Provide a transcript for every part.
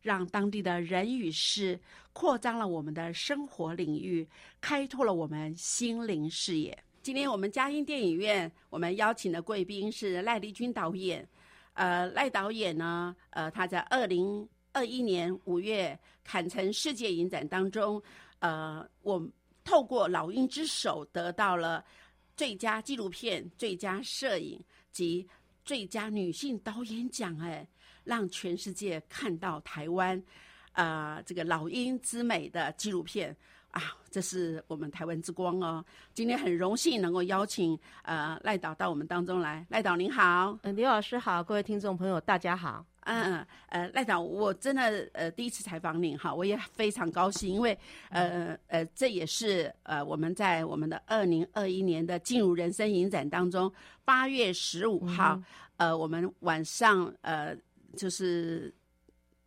让当地的人与事扩张了我们的生活领域，开拓了我们心灵视野。今天我们嘉音电影院，我们邀请的贵宾是赖丽君导演。呃，赖导演呢，呃，他在二零二一年五月坎城世界影展当中，呃，我透过《老鹰之手》得到了最佳纪录片、最佳摄影及最佳女性导演奖。哎。让全世界看到台湾，啊，这个老鹰之美的纪录片啊，这是我们台湾之光哦。今天很荣幸能够邀请呃赖导到我们当中来，赖导您好，嗯，刘老师好，各位听众朋友大家好，嗯呃赖导，我真的呃第一次采访您哈，我也非常高兴，因为呃呃这也是呃我们在我们的二零二一年的进入人生影展当中，八月十五号，呃我们晚上呃。就是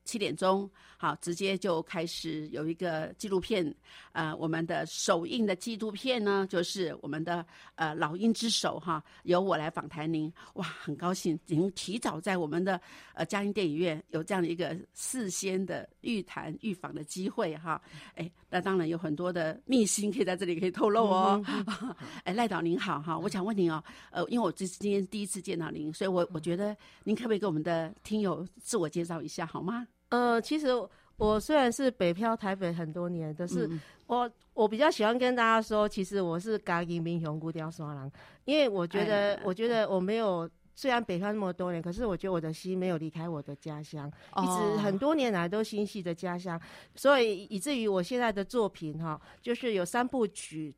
七点钟，好，直接就开始有一个纪录片，呃，我们的首映的纪录片呢，就是我们的呃《老鹰之手》哈，由我来访谈您，哇，很高兴您提早在我们的呃嘉音电影院有这样的一个事先的预谈预访的机会哈，哎，那当然有很多的秘辛可以在这里可以透露哦，哎，赖导您好哈，我想问您哦，呃，因为我这是今天第一次见到您，所以我我觉得您可不可以给我们的听友自我介绍一下好吗？呃，其实我虽然是北漂台北很多年，但是我我比较喜欢跟大家说，其实我是嘉义民雄古雕双郎，因为我觉得，我觉得我没有虽然北漂那么多年，可是我觉得我的心没有离开我的家乡，一直很多年来都心系着家乡，所以以至于我现在的作品哈，就是有三部曲。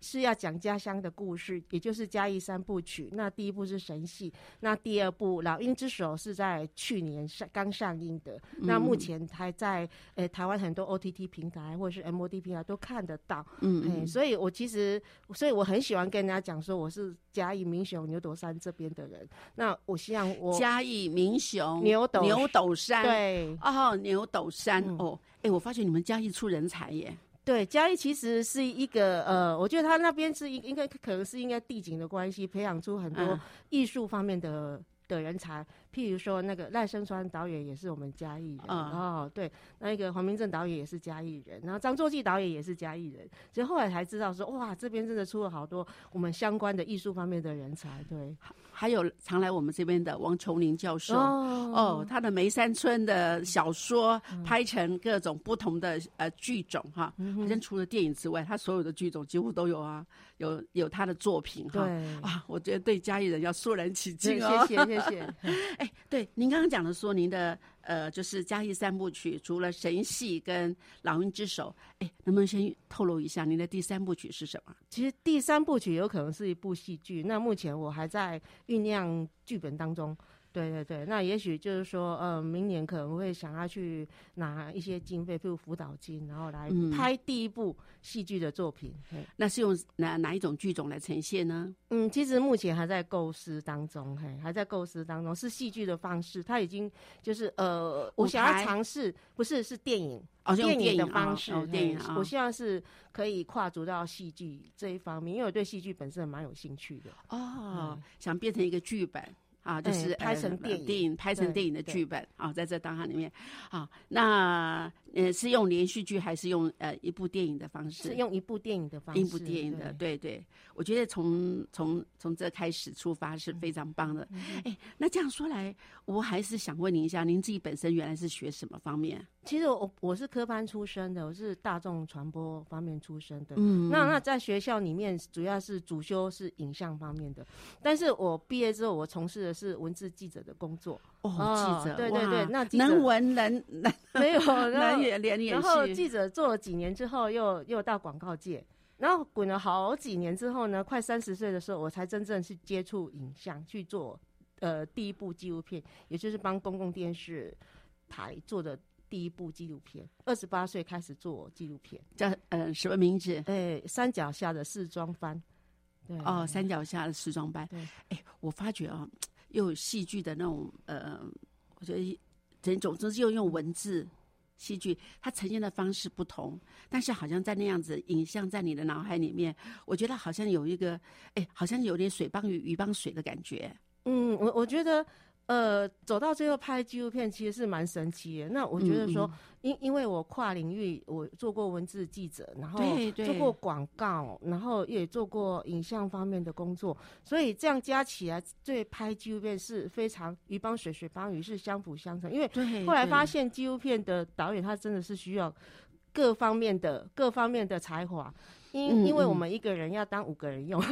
是要讲家乡的故事，也就是嘉义三部曲。那第一部是神戏，那第二部《老鹰之手》是在去年上刚上映的。那目前还在呃台湾很多 OTT 平台或者是 MOD 平台都看得到。嗯嗯。所以我其实，所以我很喜欢跟人家讲说，我是嘉义民雄牛斗山这边的人。那我希望我嘉义民雄牛斗牛斗山对哦牛斗山哦哎，我发现你们嘉义出人才耶。对，嘉义其实是一个呃，我觉得他那边是应应该可能是应该地景的关系，培养出很多艺术方面的的人才。譬如说，那个赖声川导演也是我们嘉义人哦，对，那个黄明正导演也是嘉义人，然后张作骥导演也是嘉义人，所以后来才知道说，哇，这边真的出了好多我们相关的艺术方面的人才。对，还有常来我们这边的王琼林教授哦，他的梅山村的小说拍成各种不同的呃剧种哈，好像除了电影之外，他所有的剧种几乎都有啊，有有他的作品哈。啊，我觉得对嘉义人要肃然起敬哦，谢谢谢谢。哎，对，您刚刚讲的说您的呃，就是嘉义三部曲，除了神戏跟老鹰之手，哎，能不能先透露一下您的第三部曲是什么？其实第三部曲有可能是一部戏剧，那目前我还在酝酿剧本当中。对对对，那也许就是说，呃，明年可能会想要去拿一些经费，譬如辅导金，然后来拍第一部戏剧的作品。那是用哪哪一种剧种来呈现呢？嗯，其实目前还在构思当中，嘿，还在构思当中，是戏剧的方式。它已经就是呃，我想要尝试，不是是电影，哦，电影的方式，电影。我希望是可以跨足到戏剧这一方面，因为我对戏剧本身蛮有兴趣的。哦，想变成一个剧本。啊，就是拍成电影，电影拍成电影的剧本啊，在这档案里面。啊，那呃是用连续剧还是用呃一部电影的方式？是用一部电影的方式，一部电影的，对对，我觉得从从从这开始出发是非常棒的。哎，那这样说来，我还是想问您一下，您自己本身原来是学什么方面？其实我我是科班出身的，我是大众传播方面出身的。嗯，那那在学校里面主要是主修是影像方面的，但是我毕业之后我从事的是文字记者的工作。哦，记者，对对对，那能文能能 没有能演连演然后记者做了几年之后，又又到广告界，然后滚了好几年之后呢，快三十岁的时候，我才真正去接触影像，去做呃第一部纪录片，也就是帮公共电视台做的。第一部纪录片，二十八岁开始做纪录片，叫呃什么名字？哎，山脚下的试装班。对哦，山脚下的时装班。对，哎，我发觉啊，又有戏剧的那种呃，我觉得整种就是又用文字戏剧，它呈现的方式不同，但是好像在那样子影像在你的脑海里面，我觉得好像有一个哎，好像有点水帮鱼，鱼帮水的感觉。嗯，我我觉得。呃，走到最后拍纪录片其实是蛮神奇的。那我觉得说，因因为我跨领域，我做过文字记者，然后做过广告，然后也做过影像方面的工作，所以这样加起来，对拍纪录片是非常鱼帮水，水帮鱼是相辅相成。因为后来发现纪录片的导演他真的是需要各方面的各方面的才华。因因为我们一个人要当五个人用，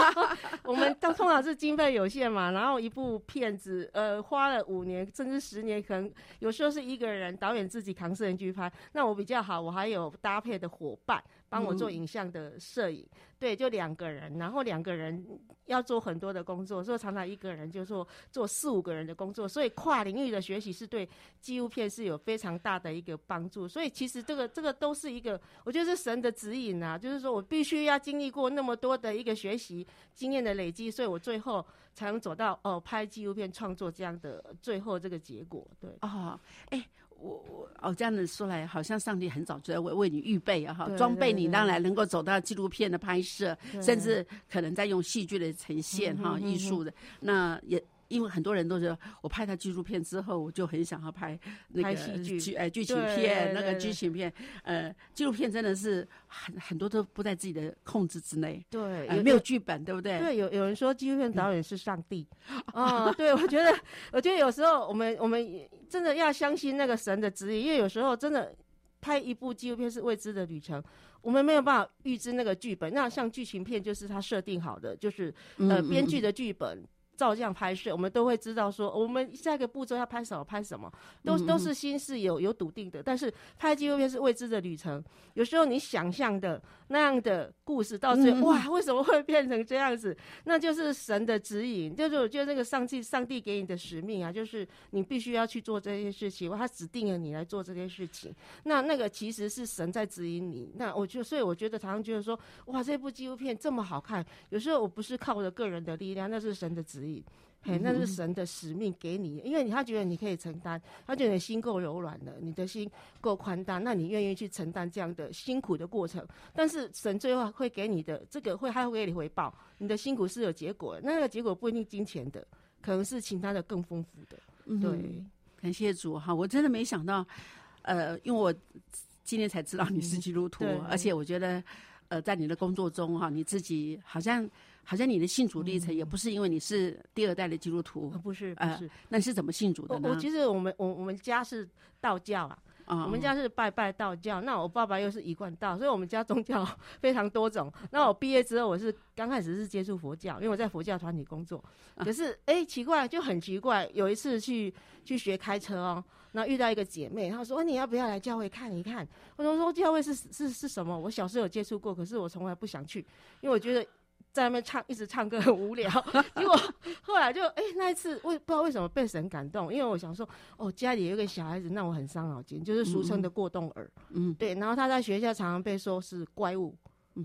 我们当通常是经费有限嘛，然后一部片子呃花了五年甚至十年，可能有时候是一个人导演自己扛摄影机拍，那我比较好，我还有搭配的伙伴帮我做影像的摄影。对，就两个人，然后两个人要做很多的工作，所以常常一个人就做做四五个人的工作，所以跨领域的学习是对纪录片是有非常大的一个帮助。所以其实这个这个都是一个，我觉得是神的指引啊，就是说我必须要经历过那么多的一个学习经验的累积，所以我最后才能走到哦拍纪录片创作这样的最后这个结果。对啊，哎。我我哦，这样子说来，好像上帝很早就在为为你预备啊，哈，装备你，当然能够走到纪录片的拍摄，甚至可能在用戏剧的呈现，哈，艺术的那也。因为很多人都是我拍他纪录片之后，我就很想要拍那个剧哎剧情片那个剧情片，呃，纪录片真的是很很多都不在自己的控制之内，对，没有剧本，对不对？对，有有人说纪录片导演是上帝，啊，对，我觉得我觉得有时候我们我们真的要相信那个神的指引，因为有时候真的拍一部纪录片是未知的旅程，我们没有办法预知那个剧本。那像剧情片就是他设定好的，就是呃编剧的剧本。照这样拍摄，我们都会知道说，我们下一个步骤要拍什么，拍什么，都都是心是有有笃定的。但是拍纪录片是未知的旅程，有时候你想象的那样的故事，到最后哇，为什么会变成这样子？那就是神的指引，就是我觉得那个上帝上帝给你的使命啊，就是你必须要去做这件事情，他指定了你来做这件事情。那那个其实是神在指引你。那我就所以我觉得常常觉得说，哇，这部纪录片这么好看，有时候我不是靠我的个人的力量，那是神的指引。嘿，那是神的使命给你，因为你他觉得你可以承担，他觉得你心够柔软了，你的心够宽大，那你愿意去承担这样的辛苦的过程。但是神最后会给你的这个会，他会给你回报，你的辛苦是有结果，那个结果不一定金钱的，可能是其他的更丰富的。对，感谢主哈，我真的没想到，呃，因为我今天才知道你是基督徒，而且我觉得，呃，在你的工作中哈，你自己好像。好像你的信主历程也不是因为你是第二代的基督徒，不是，不是，那你是怎么信主的呢？我其实我们我我们家是道教啊，我们家是拜拜道教。那我爸爸又是一贯道，所以我们家宗教 非常多种。那我毕业之后，我是刚开始是接触佛教，因为我在佛教团体工作。可是哎，奇怪，就很奇怪，有一次去去学开车哦，那遇到一个姐妹，她说你要不要来教会看一看？我说说教会是是是什么？我小时候有接触过，可是我从来不想去，因为我觉得。在那边唱，一直唱歌很无聊。结果后来就哎，那一次为不知道为什么被神感动，因为我想说，哦，家里有一个小孩子让我很伤脑筋，就是俗称的过动儿。嗯，对。然后他在学校常常被说是怪物。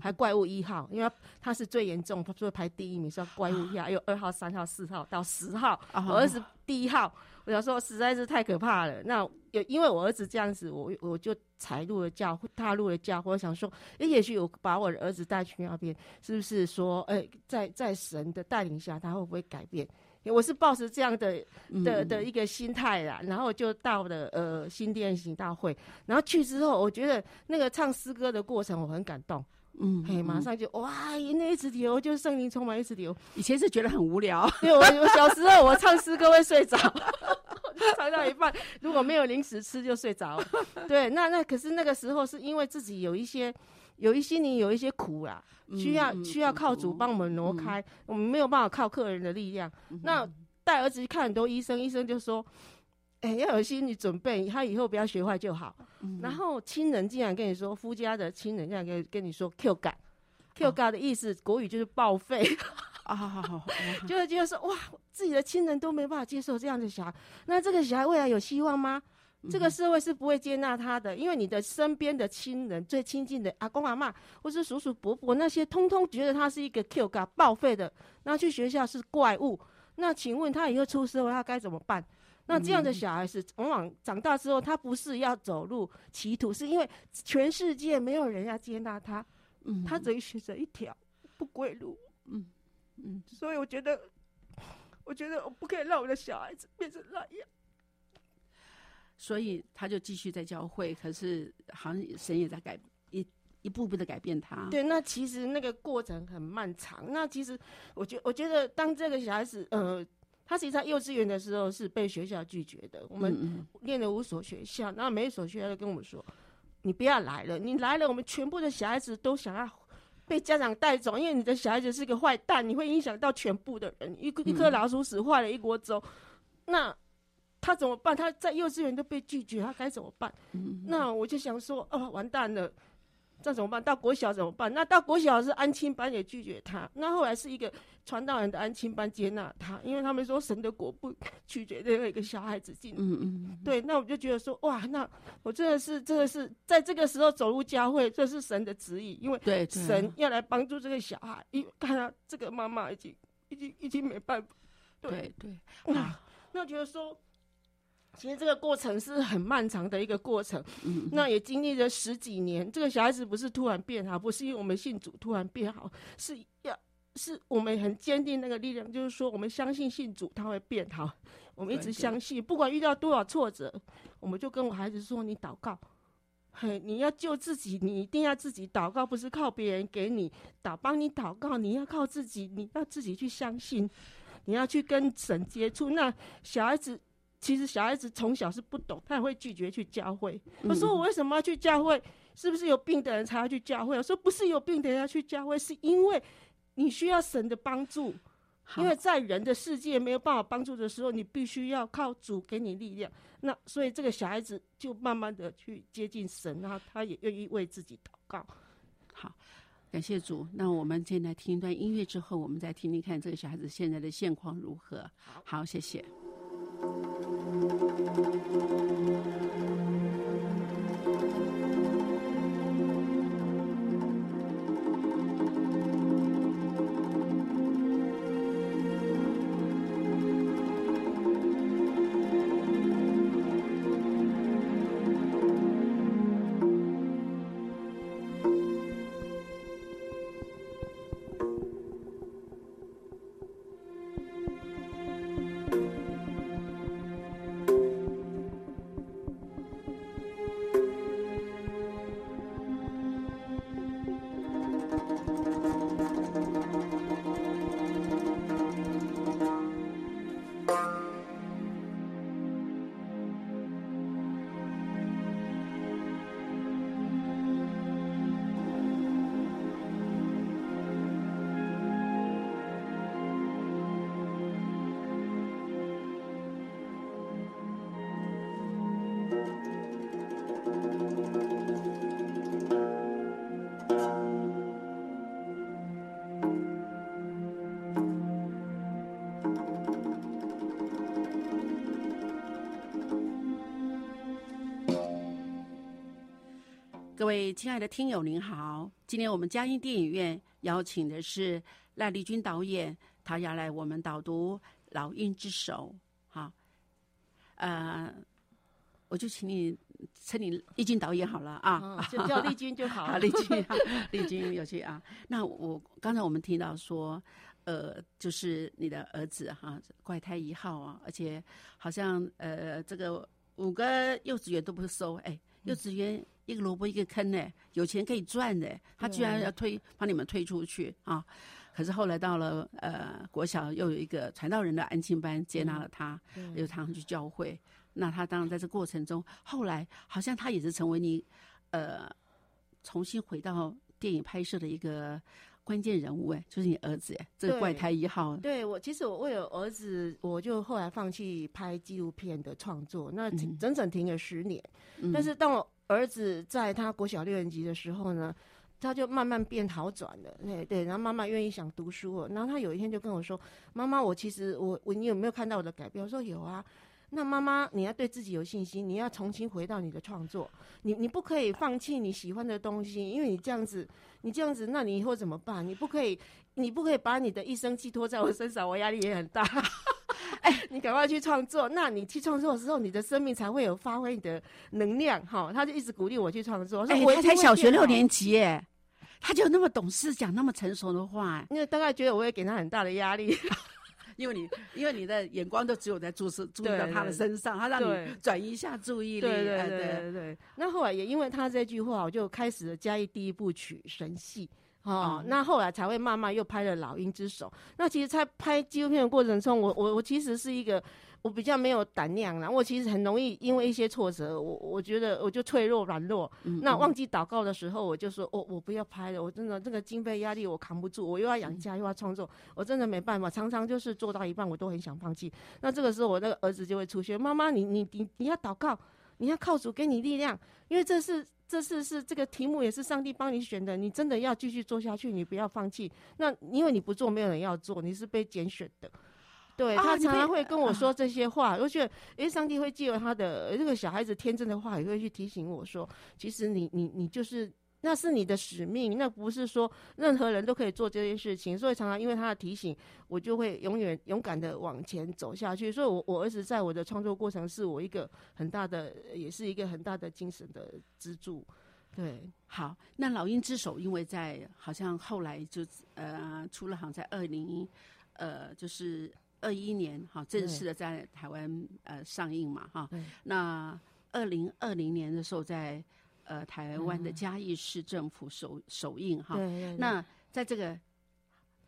还怪物一号，因为他是最严重，他说排第一名是怪物一号，有二号、三号、四号到十号，我儿子第一号。我想说实在是太可怕了。那有因为我儿子这样子，我我就踩入了教，踏入了教。我想说，哎，也许我把我的儿子带去那边，是不是说，哎，在在神的带领下，他会不会改变？我是抱着这样的的的一个心态啦，然后就到了呃新店行大会，然后去之后，我觉得那个唱诗歌的过程我很感动。嗯，嘿，马上就哇，那一直流，就是圣灵充满一直流。以前是觉得很无聊，因为我我小时候我唱诗歌会睡着，唱到一半 如果没有零食吃就睡着。对，那那可是那个时候是因为自己有一些有一些你有一些苦啦，需要需要靠主帮我们挪开，我们没有办法靠客人的力量。那带儿子去看很多医生，医生就说。哎，要有心理准备，他以后不要学坏就好。然后亲人竟然跟你说，夫家的亲人竟然跟跟你说 “Q 感 ”，“Q 感”的意思国语就是报废啊，就是就是说哇，自己的亲人都没办法接受这样的小孩，那这个小孩未来有希望吗？这个社会是不会接纳他的，因为你的身边的亲人最亲近的阿公阿妈或是叔叔伯伯那些，通通觉得他是一个 Q 感报废的，那去学校是怪物。那请问他以后出社会他该怎么办？那这样的小孩子，往往长大之后，他不是要走入歧途，是因为全世界没有人要接纳他，嗯，他只能选择一条不归路，嗯嗯，所以我觉得，我觉得我不可以让我的小孩子变成那样，所以他就继续在教会，可是好像神也在改一一步步的改变他。对，那其实那个过程很漫长。那其实我觉我觉得，当这个小孩子，呃。他其实在幼稚园的时候是被学校拒绝的。我们念了五所学校，然后每一所学校都跟我们说：“你不要来了，你来了，我们全部的小孩子都想要被家长带走，因为你的小孩子是个坏蛋，你会影响到全部的人。一一颗老鼠屎坏了一锅粥，那他怎么办？他在幼稚园都被拒绝，他该怎么办？那我就想说：哦，完蛋了。”那怎么办？到国小怎么办？那到国小是安亲班也拒绝他。那后来是一个传道人的安亲班接纳他，因为他们说神的国不拒绝任何一个小孩子进。嗯嗯。对，那我就觉得说，哇，那我真的是真的是在这个时候走入教会，这是神的旨意，因为神要来帮助这个小孩，因为看到这个妈妈已经已经已经没办法。对对。那那我觉得说。其实这个过程是很漫长的一个过程，那也经历了十几年。这个小孩子不是突然变好，不是因为我们信主突然变好，是要是我们很坚定那个力量，就是说我们相信信主他会变好，我们一直相信，不管遇到多少挫折，我们就跟我孩子说：“你祷告，嘿，你要救自己，你一定要自己祷告，不是靠别人给你祷帮你祷告，你要靠自己，你要自己去相信，你要去跟神接触。”那小孩子。其实小孩子从小是不懂，他也会拒绝去教会。我说我为什么要去教会？是不是有病的人才要去教会？我说不是有病的人要去教会，是因为你需要神的帮助。因为在人的世界没有办法帮助的时候，你必须要靠主给你力量。那所以这个小孩子就慢慢的去接近神，然后他也愿意为自己祷告。好，感谢主。那我们现在听一段音乐之后，我们再听听看这个小孩子现在的现况如何。好，谢谢。Thank you. 各位亲爱的听友，您好！今天我们嘉音电影院邀请的是赖丽君导演，他要来我们导读《老鹰之手》。好，呃，我就请你称你丽君导演好了啊，就叫丽君就好。丽君，丽君有趣啊。那我刚才我们听到说，呃，就是你的儿子哈，怪胎一号啊，而且好像呃，这个五个幼稚园都不收，哎，幼稚园。一个萝卜一个坑呢，有钱可以赚的，他居然要推把你们推出去啊！可是后来到了呃国小，又有一个传道人的安庆班接纳了他，又他们去教会。那他当然在这过程中，后来好像他也是成为你呃重新回到电影拍摄的一个关键人物哎，就是你儿子哎，这个怪胎一号。对我，其实我为了儿子，我就后来放弃拍纪录片的创作，那整整停了十年。但是当我儿子在他国小六年级的时候呢，他就慢慢变好转了，对对，然后妈妈愿意想读书了，然后他有一天就跟我说：“妈妈，我其实我我你有没有看到我的改变？”我说：“有啊。”那妈妈，你要对自己有信心，你要重新回到你的创作，你你不可以放弃你喜欢的东西，因为你这样子，你这样子，那你以后怎么办？你不可以，你不可以把你的一生寄托在我身上，我压力也很大。哎，你赶快去创作。那你去创作的时候，你的生命才会有发挥你的能量。哈，他就一直鼓励我去创作。哎，他才小学六年级，哎，他就那么懂事，讲那么成熟的话。因为大概觉得我会给他很大的压力，因为你因为你的眼光都只有在注视注意到他的身上，他让你转移一下注意力。对对对。那后来也因为他这句话，我就开始了嘉义第一部曲神戏。哦，那后来才会慢慢又拍了《老鹰之手》。那其实，在拍纪录片的过程中，我我我其实是一个我比较没有胆量然后我其实很容易因为一些挫折，我我觉得我就脆弱软弱。那忘记祷告的时候，我就说，我我不要拍了，我真的这个经费压力我扛不住，我又要养家又要创作，我真的没办法。常常就是做到一半，我都很想放弃。那这个时候，我那个儿子就会出现，妈妈，你你你你要祷告，你要靠主给你力量，因为这是。这次是这个题目也是上帝帮你选的，你真的要继续做下去，你不要放弃。那因为你不做，没有人要做，你是被拣选的。对他常常会跟我说这些话，我觉得，哎，上帝会借由他的这个小孩子天真的话，也会去提醒我说，其实你你你就是。那是你的使命，那不是说任何人都可以做这件事情。所以常常因为他的提醒，我就会永远勇敢的往前走下去。所以，我我儿子在我的创作过程是我一个很大的，也是一个很大的精神的支柱。对，好，那老鹰之手，因为在好像后来就呃，出了好像在二零呃，就是二一年哈，正式的在台湾呃上映嘛哈。那二零二零年的时候在。呃，台湾的嘉义市政府首首映哈，那在这个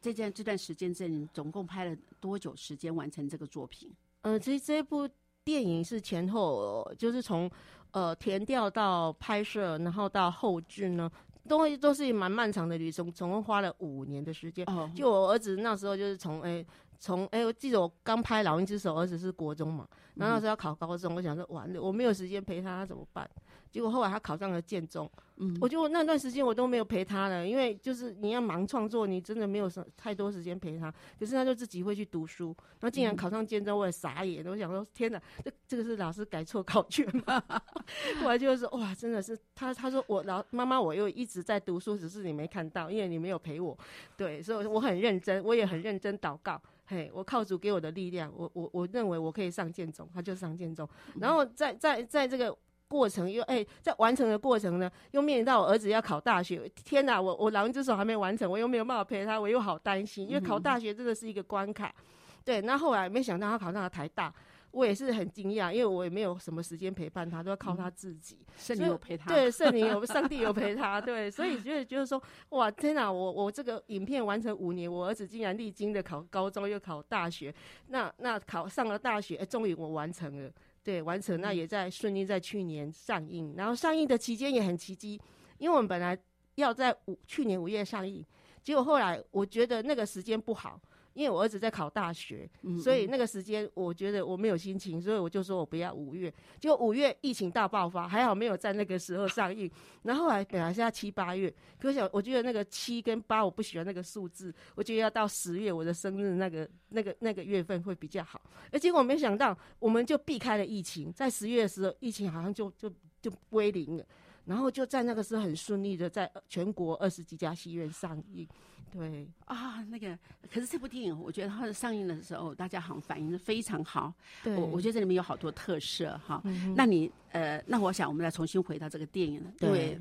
这件这段时间内，总共拍了多久时间完成这个作品？呃，其实这部电影是前后，就是从呃填调到拍摄，然后到后置呢，都都是蛮漫长的旅程，总共花了五年的时间。就我儿子那时候就是从哎。从哎，我记得我刚拍《老鹰之手》，儿子是国中嘛，然后那时候要考高中，我想说完了，我没有时间陪他，他怎么办？结果后来他考上了建中，嗯，我就那段时间我都没有陪他了，因为就是你要忙创作，你真的没有什太多时间陪他。可是他就自己会去读书，然后竟然考上建中，我也傻眼，我想说天哪，这这个是老师改错考卷吗？后来就是哇，真的是他他说我老妈妈我又一直在读书，只是你没看到，因为你没有陪我。对，所以我很认真，我也很认真祷告。嘿，我靠主给我的力量，我我我认为我可以上剑中，他就上剑中。然后在在在这个过程又哎，在完成的过程呢，又面临到我儿子要考大学。天哪，我我狼之手还没完成，我又没有办法陪他，我又好担心，因为考大学真的是一个关卡。对，那后来没想到他考上了台大。我也是很惊讶，因为我也没有什么时间陪伴他，都要靠他自己。圣灵有陪他，对，圣灵有，上帝有陪他，对，所以就是就是说，哇，天哪，我我这个影片完成五年，我儿子竟然历经的考高中又考大学，那那考上了大学，哎，终于我完成了，对，完成，那也在顺利在去年上映，然后上映的期间也很奇迹，因为我们本来要在五去年五月上映，结果后来我觉得那个时间不好。因为我儿子在考大学，所以那个时间我觉得我没有心情，所以我就说我不要五月。结果五月疫情大爆发，还好没有在那个时候上映。然后来本来是要七八月，可是我觉得那个七跟八我不喜欢那个数字，我觉得要到十月我的生日那个那个那个月份会比较好。而结果没想到，我们就避开了疫情，在十月的时候，疫情好像就就就归零了。然后就在那个时候很顺利的在全国二十几家戏院上映。对啊，那个可是这部电影，我觉得它上映的时候，大家好像反应的非常好。对，我我觉得这里面有好多特色哈。那你呃，那我想我们再重新回到这个电影，因为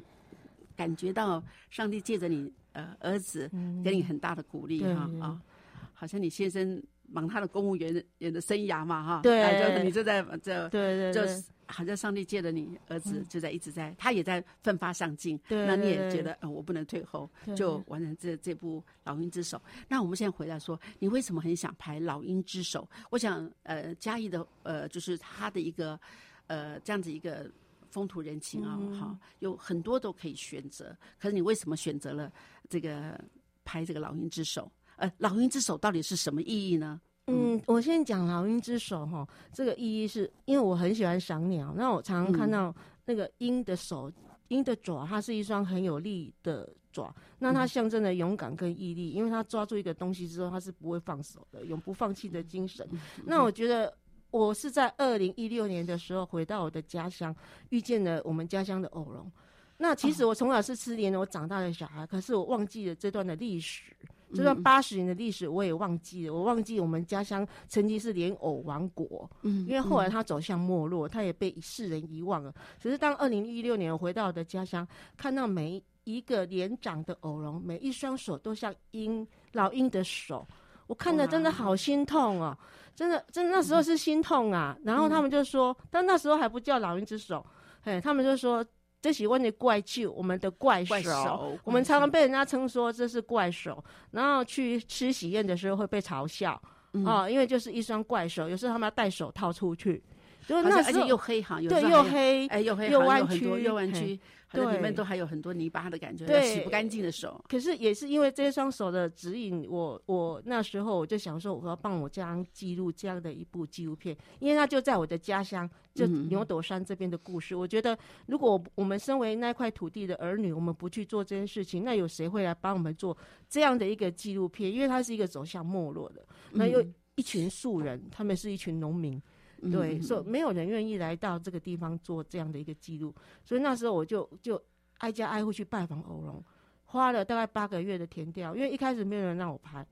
感觉到上帝借着你呃儿子给你很大的鼓励哈啊，好像你先生。忙他的公务员员的生涯嘛，哈，对，就你就在这，对对，就是好像上帝借着你儿子就在一直在，他也在奋发上进，对，那你也觉得呃我不能退后，就完成这这部《老鹰之手》。那我们现在回来说，你为什么很想拍《老鹰之手》？我想呃嘉义的呃就是他的一个呃这样子一个风土人情啊，哈，有很多都可以选择，可是你为什么选择了这个拍这个《老鹰之手》？呃，老鹰之手到底是什么意义呢？嗯，我先讲老鹰之手哈，这个意义是因为我很喜欢赏鸟，那我常常看到那个鹰的手、鹰的爪，它是一双很有力的爪，那它象征了勇敢跟毅力，因为它抓住一个东西之后，它是不会放手的，永不放弃的精神。那我觉得我是在二零一六年的时候回到我的家乡，遇见了我们家乡的偶龙。那其实我从小是吃莲藕长大的小孩，可是我忘记了这段的历史。这段八十年的历史我也忘记了，我忘记我们家乡曾经是莲藕王国，嗯，因为后来它走向没落，它也被世人遗忘了。只是当二零一六年我回到我的家乡，看到每一个年长的偶龙，每一双手都像鹰老鹰的手，我看的真的好心痛哦，真的，真那时候是心痛啊。然后他们就说，但那时候还不叫老鹰之手，嘿，他们就说。这喜欢的怪兽，我们的怪兽，我们常常被人家称说这是怪兽，然后去吃喜宴的时候会被嘲笑啊，因为就是一双怪手，有时候他们要戴手套出去，就那时候又黑哈，对，又黑，哎，又黑，又弯曲，又弯曲。对，里面都还有很多泥巴的感觉，洗不干净的手。可是也是因为这双手的指引，我我那时候我就想说，我要帮我家记录这样的一部纪录片，因为它就在我的家乡，就牛斗山这边的故事。我觉得，如果我们身为那块土地的儿女，我们不去做这件事情，那有谁会来帮我们做这样的一个纪录片？因为它是一个走向没落的，那又一群素人，他们是一群农民。对，所以没有人愿意来到这个地方做这样的一个记录，所以那时候我就就挨家挨户去拜访欧龙，花了大概八个月的填调，因为一开始没有人让我拍，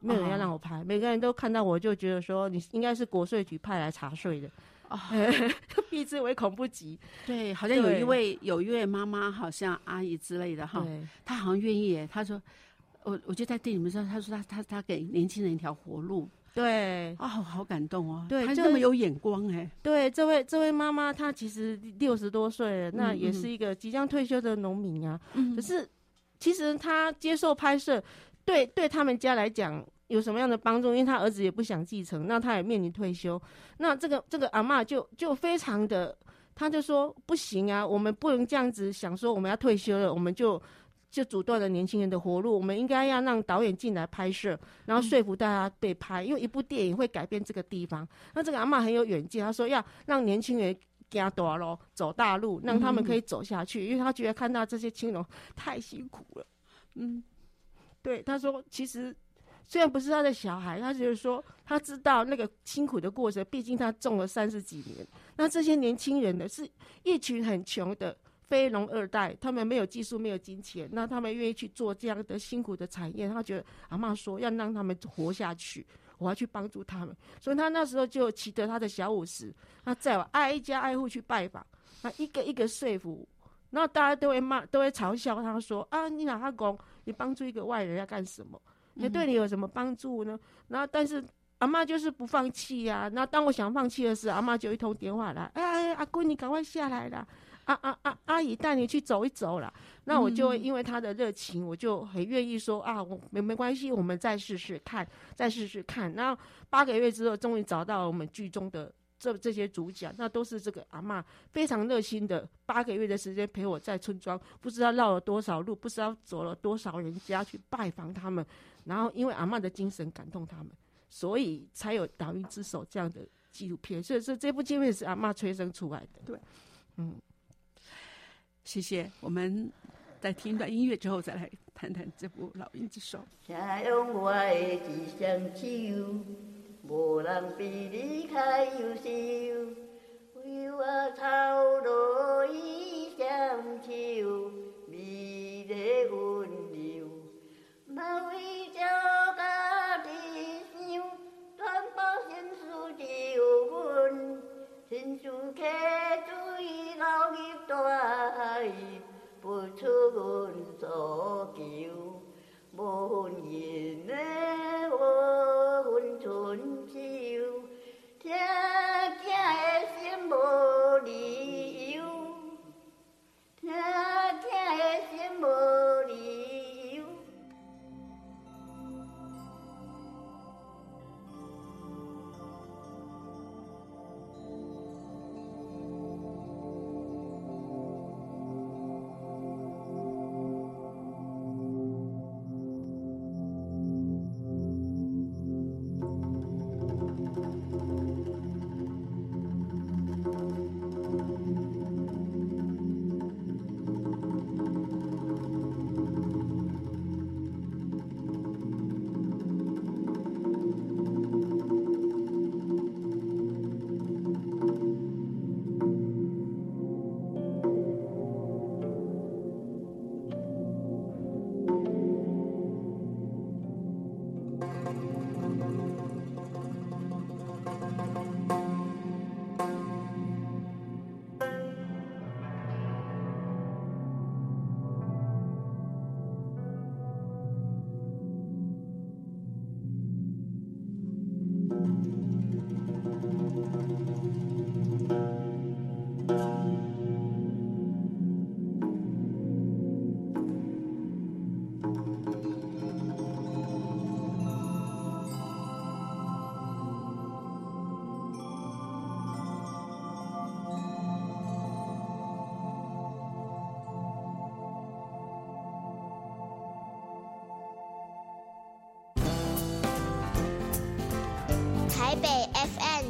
没有人要让我拍，每个人都看到我就觉得说你应该是国税局派来查税的，哦，避之唯恐不及。对，好像有一位有一位妈妈，好像阿姨之类的哈，她好像愿意，她说我我就在店里面说，她说她她她给年轻人一条活路。对啊，好感动哦！对，他这么有眼光哎。对，这位这位妈妈，她其实六十多岁了，那也是一个即将退休的农民啊。嗯。可是，其实她接受拍摄，对对他们家来讲有什么样的帮助？因为她儿子也不想继承，那她也面临退休。那这个这个阿妈就就非常的，她就说不行啊，我们不能这样子想说我们要退休了，我们就。就阻断了年轻人的活路。我们应该要让导演进来拍摄，然后说服大家被拍，因为一部电影会改变这个地方。那这个阿妈很有远见，她说要让年轻人加多咯，走大路，让他们可以走下去，因为他觉得看到这些青龙太辛苦了。嗯，对，他说其实虽然不是他的小孩，他就是说他知道那个辛苦的过程，毕竟他种了三十几年。那这些年轻人呢，是一群很穷的。非农二代，他们没有技术，没有金钱，那他们愿意去做这样的辛苦的产业。他觉得阿妈说要让他们活下去，我要去帮助他们，所以他那时候就骑着他的小五十，他在挨家挨户去拜访，那一个一个说服，那大家都会骂，都会嘲笑他说啊，你哪他公你帮助一个外人要干什么？你对你有什么帮助呢？然后但是阿妈就是不放弃呀。那当我想放弃的时候，阿妈就一通电话来，哎，阿姑你赶快下来啦！阿阿阿阿姨带你去走一走了，那我就因为他的热情，我就很愿意说啊，我没没关系，我们再试试看，再试试看。然后八个月之后，终于找到了我们剧中的这这些主角，那都是这个阿妈非常热心的，八个月的时间陪我在村庄，不知道绕了多少路，不知道走了多少人家去拜访他们。然后因为阿妈的精神感动他们，所以才有《导音之手》这样的纪录片。所以说这部纪录片是阿妈催生出来的。对，嗯。谢谢我们在听一段音乐之后再来谈谈这部老鹰之手。无人比你优秀。我操一温柔。家传播大意，不出阮所求，无分因的无分春秋，听囝的心无理由，听囝的心无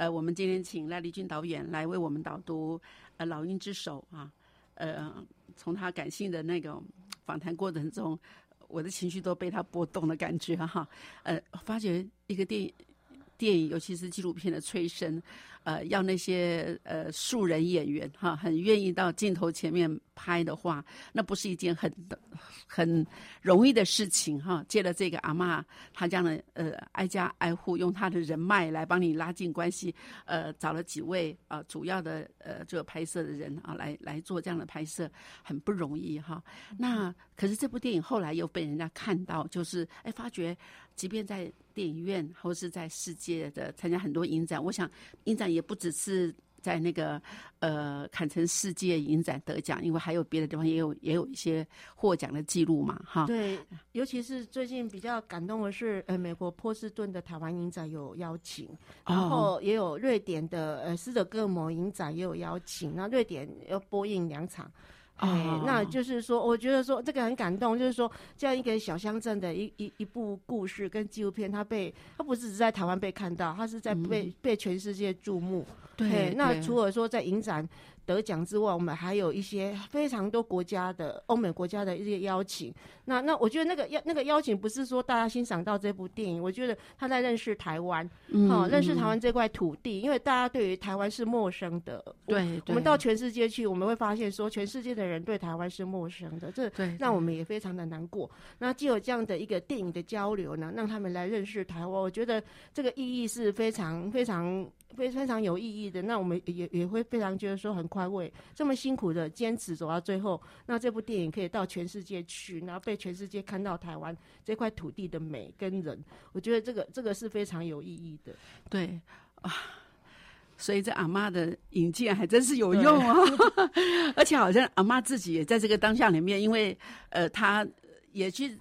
呃，我们今天请赖丽君导演来为我们导读呃《老鹰之手》啊，呃，从他感性的那个访谈过程中，我的情绪都被他波动的感觉哈。呃，发觉一个电影。电影，尤其是纪录片的催生，呃，要那些呃素人演员哈，很愿意到镜头前面拍的话，那不是一件很很容易的事情哈。借了这个阿妈，他这样的呃挨家挨户，用他的人脉来帮你拉近关系，呃，找了几位啊主要的呃这个拍摄的人啊来来做这样的拍摄，很不容易哈。那可是这部电影后来又被人家看到，就是哎发觉。即便在电影院或是在世界的参加很多影展，我想影展也不只是在那个呃坎城世界影展得奖，因为还有别的地方也有也有一些获奖的记录嘛，哈。对，尤其是最近比较感动的是，呃，美国波士顿的台湾影展有邀请，然后也有瑞典的呃斯德哥尔摩影展也有邀请，那瑞典要播映两场。哎，那就是说，我觉得说这个很感动，就是说这样一个小乡镇的一一一部故事跟纪录片，它被它不是只在台湾被看到，它是在被被全世界注目。对，那除了说在影展。得奖之外，我们还有一些非常多国家的欧美国家的一些邀请。那那我觉得那个邀那个邀请不是说大家欣赏到这部电影，我觉得他在认识台湾，哦认识台湾这块土地，因为大家对于台湾是陌生的。对，我们到全世界去，我们会发现说全世界的人对台湾是陌生的，这让我们也非常的难过。那既有这样的一个电影的交流呢，让他们来认识台湾，我觉得这个意义是非常非常。非非常有意义的，那我们也也会非常觉得说很宽慰，这么辛苦的坚持走到最后，那这部电影可以到全世界去，然后被全世界看到台湾这块土地的美跟人，我觉得这个这个是非常有意义的。对啊，所以这阿妈的引荐还真是有用啊，而且好像阿妈自己也在这个当下里面，因为呃，她也去。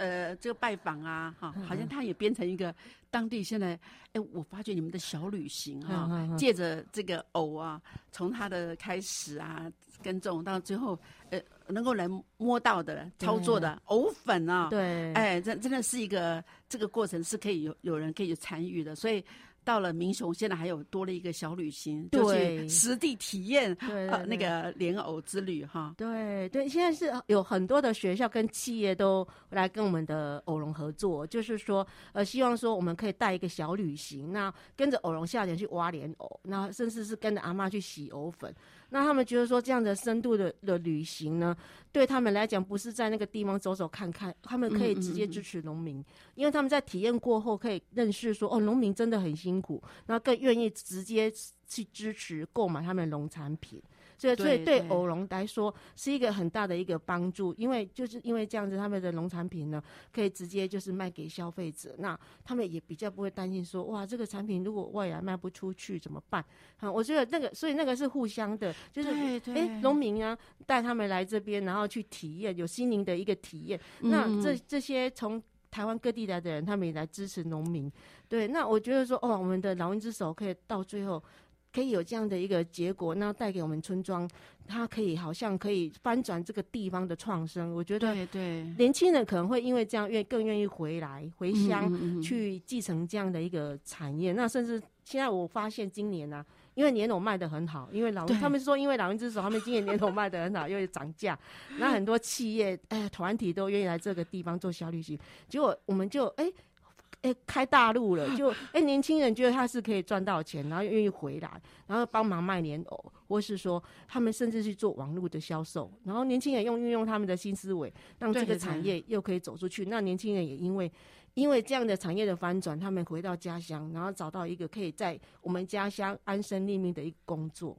呃，这个拜访啊，哈，好像他也变成一个当地现在，哎，我发觉你们的小旅行哈，借着这个藕啊，从他的开始啊，跟种到最后，呃，能够来摸到的操作的藕粉啊，对，哎，真真的是一个这个过程是可以有有人可以参与的，所以到了民雄，现在还有多了一个小旅行，对就去实地体验那对个莲藕之旅哈。对对，现在是有很多的学校跟企业都来跟我们的偶龙合作，就是说，呃，希望说我们可以带一个小旅行，那跟着偶龙下田去挖莲藕，那甚至是跟着阿妈去洗藕粉。那他们觉得说这样的深度的的旅行呢，对他们来讲不是在那个地方走走看看，他们可以直接支持农民，因为他们在体验过后可以认识说，哦，农民真的很辛苦，然后更愿意直接去支持购买他们的农产品。所以，所以对偶龙来说是一个很大的一个帮助，因为就是因为这样子，他们的农产品呢可以直接就是卖给消费者，那他们也比较不会担心说，哇，这个产品如果外来卖不出去怎么办？啊，我觉得那个，所以那个是互相的，就是对对哎，农民啊带他们来这边，然后去体验，有心灵的一个体验。那嗯这这些从台湾各地来的人，他们也来支持农民。对，那我觉得说，哦，我们的老鹰之手可以到最后。可以有这样的一个结果，那带给我们村庄，它可以好像可以翻转这个地方的创生。我觉得对对，年轻人可能会因为这样愿更愿意回来回乡去继承这样的一个产业。那甚至现在我发现今年呢、啊，因为年藕卖的很好，因为老他们说因为老人之手，他们今年年藕卖的很好，又有涨价，那很多企业哎团体都愿意来这个地方做小旅行，结果我们就哎。哎，开大陆了，就哎，年轻人觉得他是可以赚到钱，然后愿意回来，然后帮忙卖莲藕，或是说他们甚至去做网络的销售，然后年轻人用运用他们的新思维，让这个产业又可以走出去。那年轻人也因为因为这样的产业的翻转，他们回到家乡，然后找到一个可以在我们家乡安身立命的一个工作。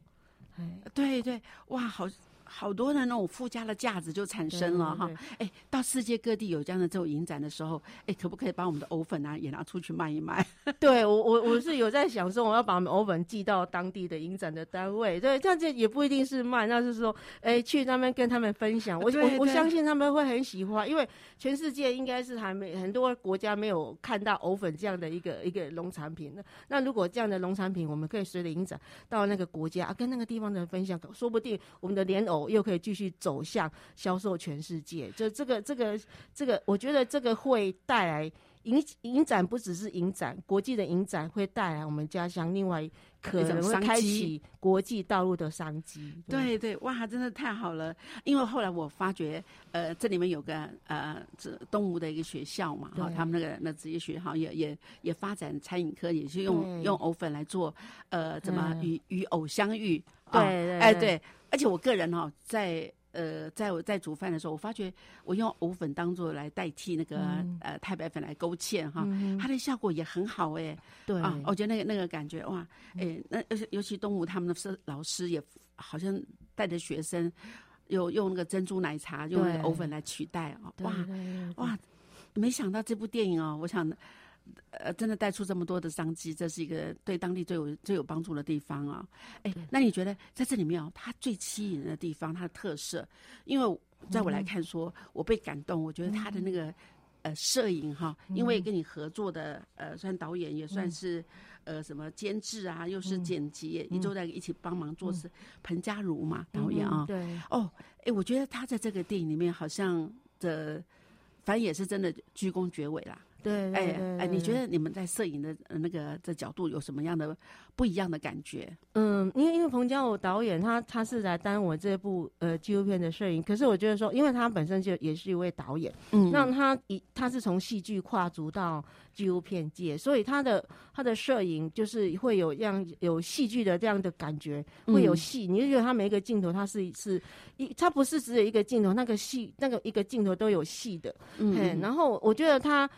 哎，对对，哇，好好多的那种附加的价值就产生了哈。哎，到世界各地有这样的这种影展的时候，哎，可不可以把我们的藕粉啊也拿出去卖一卖？对我我我是有在想说，我要把我们藕粉寄到当地的影展的单位，对，这样子也不一定是卖，那是说，哎，去那边跟他们分享，我我我相信他们会很喜欢，因为全世界应该是还没很多国家没有看到藕粉这样的一个一个农产品。那那如果这样的农产品，我们可以随着影展到那个国家、啊，跟那个地方的人分享，说不定我们的莲藕又可以继续走向销售全世界。就这个这个这个，我觉得这个会带来。影影展不只是影展，国际的影展会带来我们家乡另外可能会开启国际道路的商机。对对，哇，真的太好了！因为后来我发觉，呃，这里面有个呃，这东吴的一个学校嘛，哈，他们那个那职业学校也也也发展餐饮科，也是用用藕粉来做，呃，怎么与与藕相遇？对对，哎对，而且我个人哈在。呃，在我在煮饭的时候，我发觉我用藕粉当做来代替那个、嗯、呃太白粉来勾芡哈，嗯、它的效果也很好哎。对啊，我觉得那个那个感觉哇，哎，那尤尤其东吴他们的师老师也好像带着学生，有用那个珍珠奶茶用那个藕粉来取代啊，哇哇，没想到这部电影哦，我想。呃，真的带出这么多的商机，这是一个对当地最有最有帮助的地方啊！哎，那你觉得在这里面哦，它最吸引人的地方，它的特色，因为在我来看说，说我被感动，我觉得他的那个呃摄影哈，因为跟你合作的呃，算导演也算是呃什么监制啊，又是剪辑，也都在一起帮忙做事。彭佳如嘛，导演啊，对，哦，哎，我觉得他在这个电影里面好像的，反正也是真的鞠躬绝尾啦。对，哎哎，你觉得你们在摄影的那个这角度有什么样的不一样的感觉？嗯，因为因为彭佳武导演他他是来担我这部呃纪录片的摄影，可是我觉得说，因为他本身就也是一位导演，嗯，那他一他是从戏剧跨足到纪录片界，所以他的他的摄影就是会有这样有戏剧的这样的感觉，会有戏，你就觉得他每一个镜头他是是一，他不是只有一个镜头，那个戏那个一个镜头都有戏的，嗯，然后我觉得他。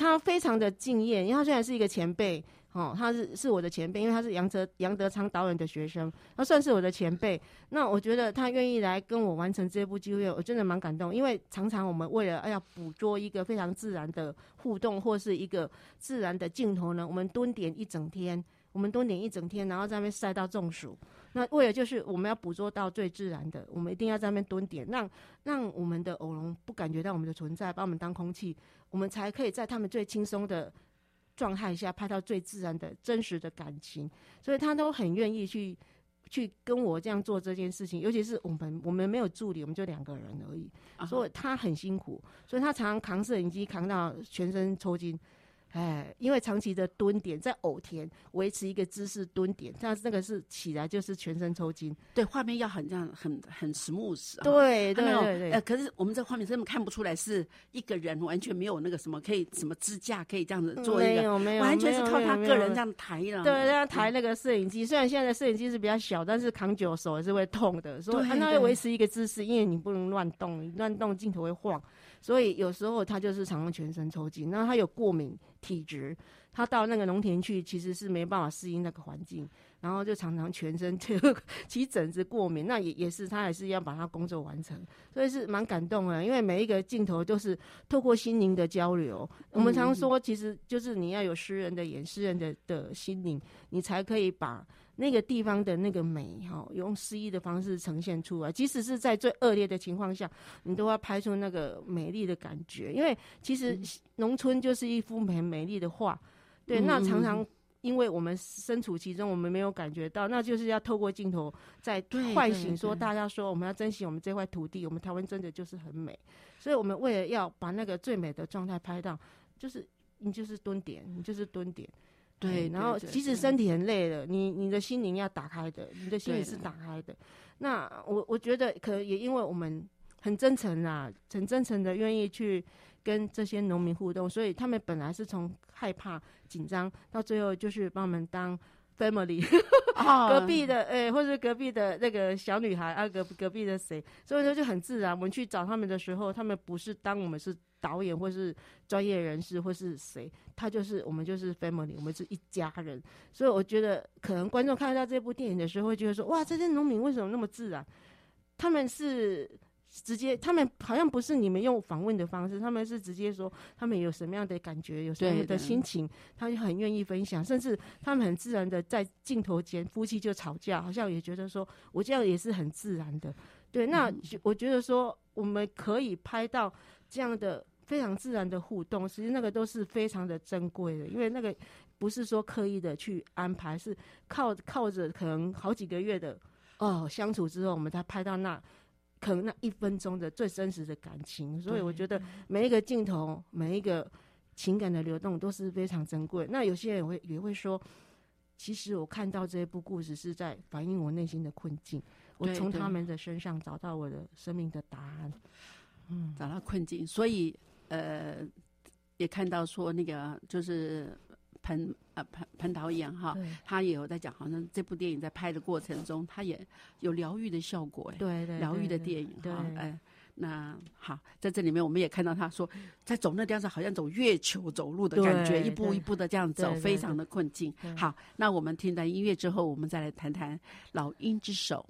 他非常的敬业，因为他虽然是一个前辈，哦，他是是我的前辈，因为他是杨德杨德昌导演的学生，他算是我的前辈。那我觉得他愿意来跟我完成这部纪录片，我真的蛮感动。因为常常我们为了要捕捉一个非常自然的互动，或是一个自然的镜头呢，我们蹲点一整天，我们蹲点一整天，然后在那边晒到中暑。那为了就是我们要捕捉到最自然的，我们一定要在那边蹲点，让让我们的偶龙不感觉到我们的存在，把我们当空气，我们才可以在他们最轻松的状态下拍到最自然的真实的感情。所以他都很愿意去去跟我这样做这件事情，尤其是我们我们没有助理，我们就两个人而已，所以他很辛苦，所以他常常扛摄影机扛到全身抽筋。哎，因为长期的蹲点在偶田维持一个姿势蹲点，这样那个是起来就是全身抽筋。对，画面要很这样很很 smooth 啊。对对对对呃，可是我们这画面根本看不出来是一个人，完全没有那个什么可以什么支架可以这样子做一个，没有没有，完全是靠他个人这样抬了。对，让他抬那个摄影机，虽然现在的摄影机是比较小，但是扛久手也是会痛的，所以对他对要维持一个姿势，因为你不能乱动，你乱动镜头会晃，所以有时候他就是常常全身抽筋。然后他有过敏体质，他到那个农田去其实是没办法适应那个环境，然后就常常全身 就起疹子、过敏，那也也是他还是要把他工作完成，所以是蛮感动的，因为每一个镜头都是透过心灵的交流。我们常说，其实就是你要有诗人的眼，诗人的的心灵，你才可以把那个地方的那个美哈，用诗意的方式呈现出来。即使是在最恶劣的情况下，你都要拍出那个美丽的感觉。因为其实农村就是一幅很美丽的画，对，嗯那常嗯常。因为我们身处其中，我们没有感觉到，那就是要透过镜头在唤醒，说大家说我们要珍惜我们这块土地，我们台湾真的就是很美，所以我们为了要把那个最美的状态拍到，就是你就是蹲点，你就是蹲点，对，然后对即使身体很累了，你你的心灵要打开的，你的心灵是打开的。那我我觉得可能也因为我们很真诚啊，很真诚的愿意去跟这些农民互动，所以他们本来是从害怕、紧张，到最后就是帮我们当 family，哦 隔壁的哎、或者隔壁的那个小女孩啊，隔隔壁的谁，所以说就很自然。我们去找他们的时候，他们不是当我们是导演或是专业人士或是谁，他就是我们就是 family，我们是一家人。所以我觉得可能观众看到这部电影的时候，会觉得说，哇，这些农民为什么那么自然？他们是。直接，他们好像不是你们用访问的方式，他们是直接说他们有什么样的感觉，有什么样的心情，他就很愿意分享，甚至他们很自然的在镜头前夫妻就吵架，好像也觉得说我这样也是很自然的。对，那就我觉得说我们可以拍到这样的非常自然的互动，其实那个都是非常的珍贵的，因为那个不是说刻意的去安排，是靠靠着可能好几个月的哦相处之后，我们才拍到那。可能那一分钟的最真实的感情，所以我觉得每一个镜头、每一个情感的流动都是非常珍贵。那有些人也会也会说，其实我看到这一部故事是在反映我内心的困境，我从他们的身上找到我的生命的答案。嗯，找到困境，所以呃，也看到说那个就是彭呃彭彭导演哈，他也有在讲，好像这部电影在拍的过程中，他也有疗愈的效果，哎，对对，疗愈的电影哈，哎。那好，在这里面我们也看到他说，在走那地方好像走月球走路的感觉，一步一步的这样走，非常的困境。好，那我们听到音乐之后，我们再来谈谈《老鹰之手》。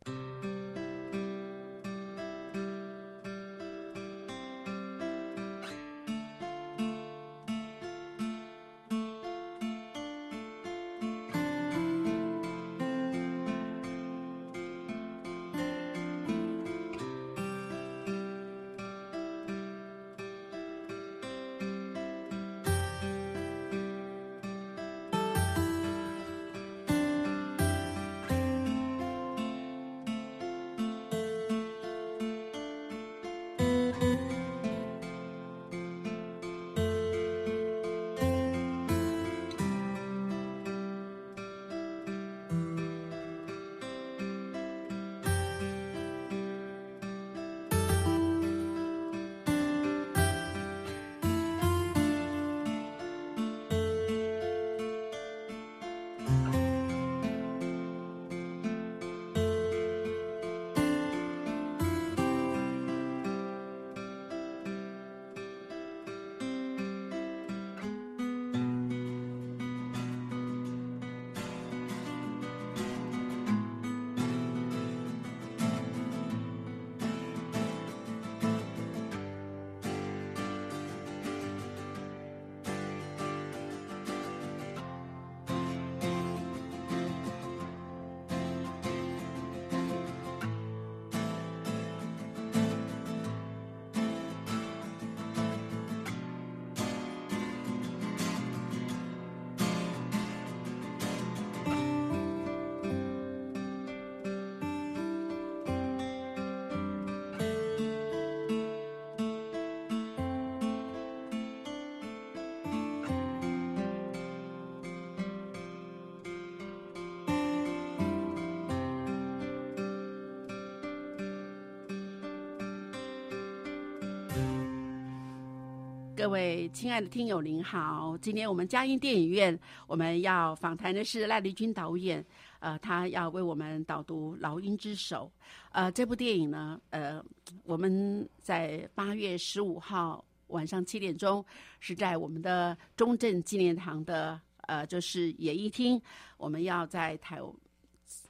各位亲爱的听友，您好！今天我们嘉音电影院我们要访谈的是赖丽君导演，呃，他要为我们导读《老鹰之手》。呃，这部电影呢，呃，我们在八月十五号晚上七点钟是在我们的中正纪念堂的呃，就是演艺厅，我们要在台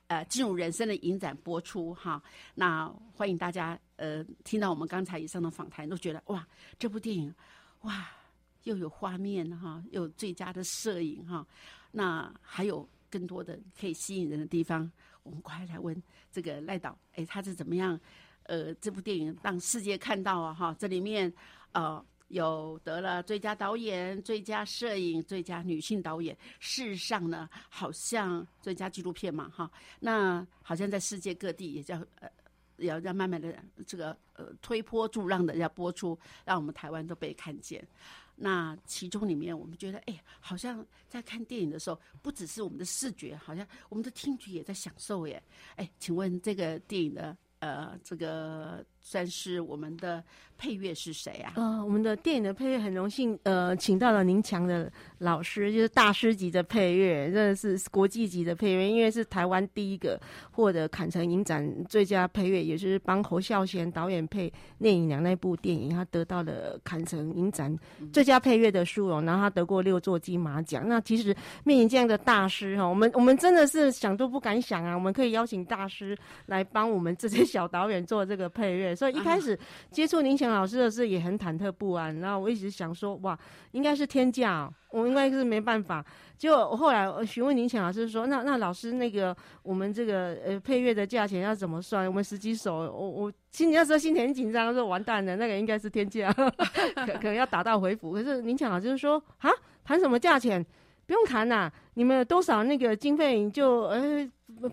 呃进入人生的影展播出哈。那欢迎大家呃听到我们刚才以上的访谈，都觉得哇，这部电影。哇，又有画面哈，又有最佳的摄影哈，那还有更多的可以吸引人的地方。我们快来问这个赖导，哎，他是怎么样？呃，这部电影让世界看到啊哈，这里面呃有得了最佳导演、最佳摄影、最佳女性导演。事实上呢，好像最佳纪录片嘛哈，那好像在世界各地也叫呃。要让慢慢的这个呃推波助浪的要播出，让我们台湾都被看见。那其中里面，我们觉得，哎，好像在看电影的时候，不只是我们的视觉，好像我们的听觉也在享受耶。哎，请问这个电影的呃这个。算是我们的配乐是谁啊？呃，我们的电影的配乐很荣幸，呃，请到了宁强的老师，就是大师级的配乐，真的是国际级的配乐，因为是台湾第一个获得坎城影展最佳配乐，也就是帮侯孝贤导演配《聂隐娘》那部电影，他得到了坎城影展最佳配乐的殊荣，然后他得过六座金马奖。那其实面临这样的大师哈，我们我们真的是想都不敢想啊，我们可以邀请大师来帮我们这些小导演做这个配乐。所以一开始接触林强老师的时候也很忐忑不安，然后我一直想说，哇，应该是天价，我应该是没办法。结果我后来询问林强老师说，那那老师那个我们这个呃配乐的价钱要怎么算？我们十几首，我我心里那时候心里很紧张，说完蛋了，那个应该是天价，可可能要打道回府。可是林强老师说，啊，谈什么价钱？不用谈呐，你们多少那个经费就呃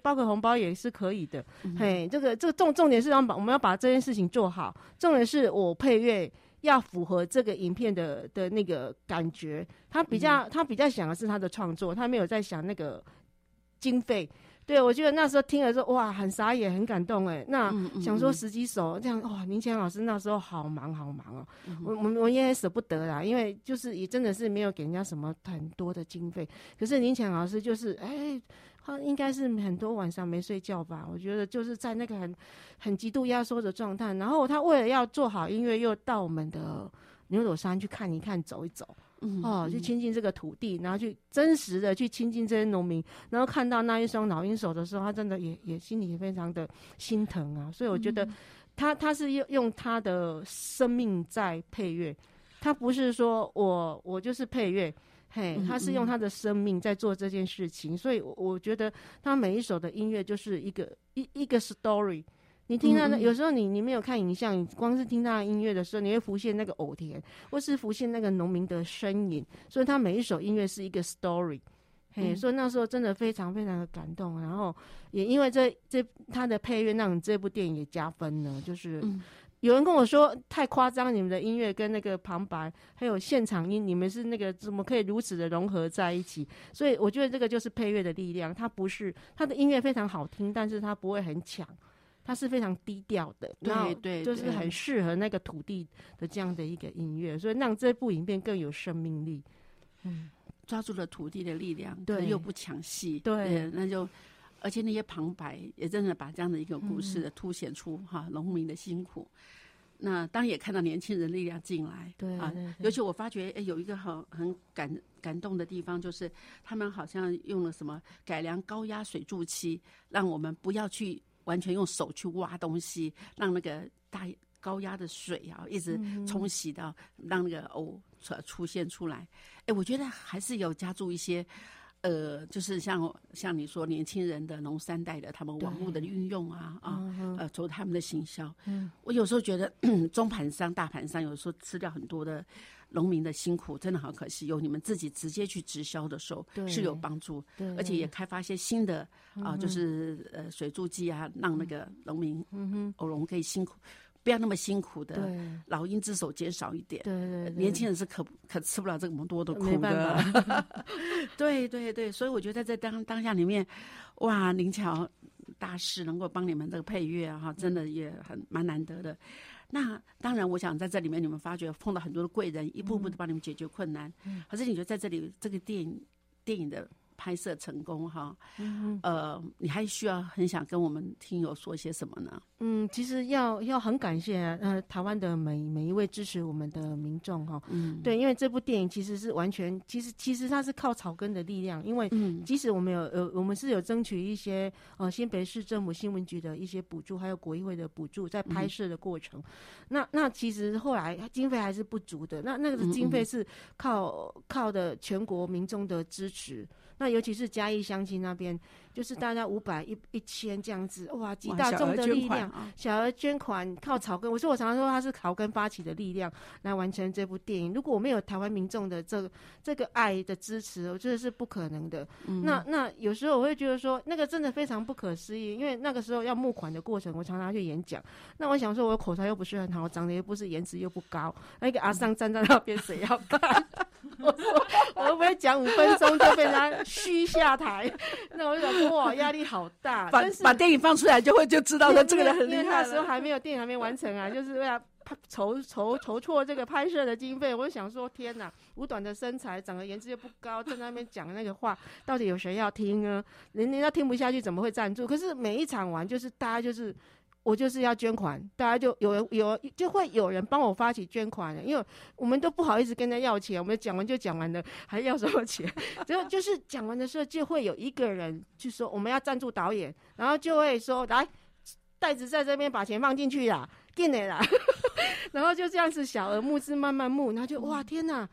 包个红包也是可以的。嘿，这个这个重重点是让把我们要把这件事情做好。重点是我配乐要符合这个影片的的那个感觉。他比较他比较想的是他的创作，他没有在想那个经费。对，我觉得那时候听了说，哇，很傻眼，很感动哎。那想说十几首这样，哇，林强老师那时候好忙好忙哦。我我我也舍不得啦，因为就是也真的是没有给人家什么很多的经费。可是林强老师就是哎，他应该是很多晚上没睡觉吧？我觉得就是在那个很很极度压缩的状态。然后他为了要做好音乐，又到我们的牛斗山去看一看，走一走。哦，去亲近这个土地，然后去真实的去亲近这些农民，然后看到那一双老鹰手的时候，他真的也也心里也非常的心疼啊。所以我觉得，他他是用用他的生命在配乐，他不是说我我就是配乐，嘿，他是用他的生命在做这件事情。所以我觉得他每一首的音乐就是一个一一个 story。你听他的，有时候你你没有看影像，你光是听他的音乐的时候，你会浮现那个偶田，或是浮现那个农民的身影。所以他每一首音乐是一个 story，嘿，所以那时候真的非常非常的感动。然后也因为这这他的配乐，让这部电影也加分了。就是有人跟我说太夸张，你们的音乐跟那个旁白还有现场音，你们是那个怎么可以如此的融合在一起？所以我觉得这个就是配乐的力量。它不是它的音乐非常好听，但是它不会很抢。它是非常低调的，对对，就是很适合那个土地的这样的一个音乐，所以让这部影片更有生命力。嗯，抓住了土地的力量，对，又不抢戏，对，那就而且那些旁白也真的把这样的一个故事凸显出哈农民的辛苦。那当然也看到年轻人力量进来，对啊，尤其我发觉哎有一个很很感感动的地方，就是他们好像用了什么改良高压水柱漆，让我们不要去。完全用手去挖东西，让那个大高压的水啊，一直冲洗到让那个藕出出现出来。哎，我觉得还是有加注一些，呃，就是像像你说年轻人的农三代的他们网络的运用啊啊，呃，做他们的行销。嗯我有时候觉得 中盘商、大盘商有时候吃掉很多的。农民的辛苦真的好可惜，有你们自己直接去直销的时候是有帮助，而且也开发一些新的啊，就是呃水柱机啊，让那个农民偶农可以辛苦，不要那么辛苦的，老鹰之手减少一点。对对，年轻人是可可吃不了这么多的苦的。对对对，所以我觉得在当当下里面，哇，林桥大师能够帮你们这个配乐哈，真的也很蛮难得的。那当然，我想在这里面你们发觉碰到很多的贵人，一步步的帮你们解决困难。可是你觉得在这里这个电影电影的。拍摄成功哈，呃，你还需要很想跟我们听友说些什么呢？嗯，其实要要很感谢呃台湾的每每一位支持我们的民众哈，嗯，对，因为这部电影其实是完全，其实其实它是靠草根的力量，因为即使我们有呃我们是有争取一些呃新北市政府新闻局的一些补助，还有国议会的补助，在拍摄的过程，那那其实后来经费还是不足的，那那个经费是靠靠的全国民众的支持。那尤其是嘉义乡亲那边，就是大家五百一一千这样子，哇，集大众的力量，小额捐款靠草根。我说我常常说，他是草根发起的力量来完成这部电影。如果我没有台湾民众的这个这个爱的支持，我觉得是不可能的。那那有时候我会觉得说，那个真的非常不可思议，因为那个时候要募款的过程，我常常去演讲。那我想说，我口才又不是很好，长得又不是颜值又不高，那个阿桑站在那边，谁要看？我说我会不会讲五分钟就被他虚下台？那我就想，哇，压力好大。把把电影放出来，就会就知道了这个人很厉害。因为那时候还没有电影还没完成啊，就是为了筹筹筹措这个拍摄的经费。我就想说，天哪，五短的身材，长得颜值又不高，在那边讲那个话，到底有谁要听呢？人人家听不下去，怎么会赞助？可是每一场完，就是大家就是。我就是要捐款，大家就有人有就会有人帮我发起捐款的，因为我们都不好意思跟他要钱，我们讲完就讲完了，还要什么钱？只有就是讲完的时候，就会有一个人就说我们要赞助导演，然后就会说来袋子在这边，把钱放进去啦，进来啦，然后就这样子小额募资慢慢募，然后就哇天哪，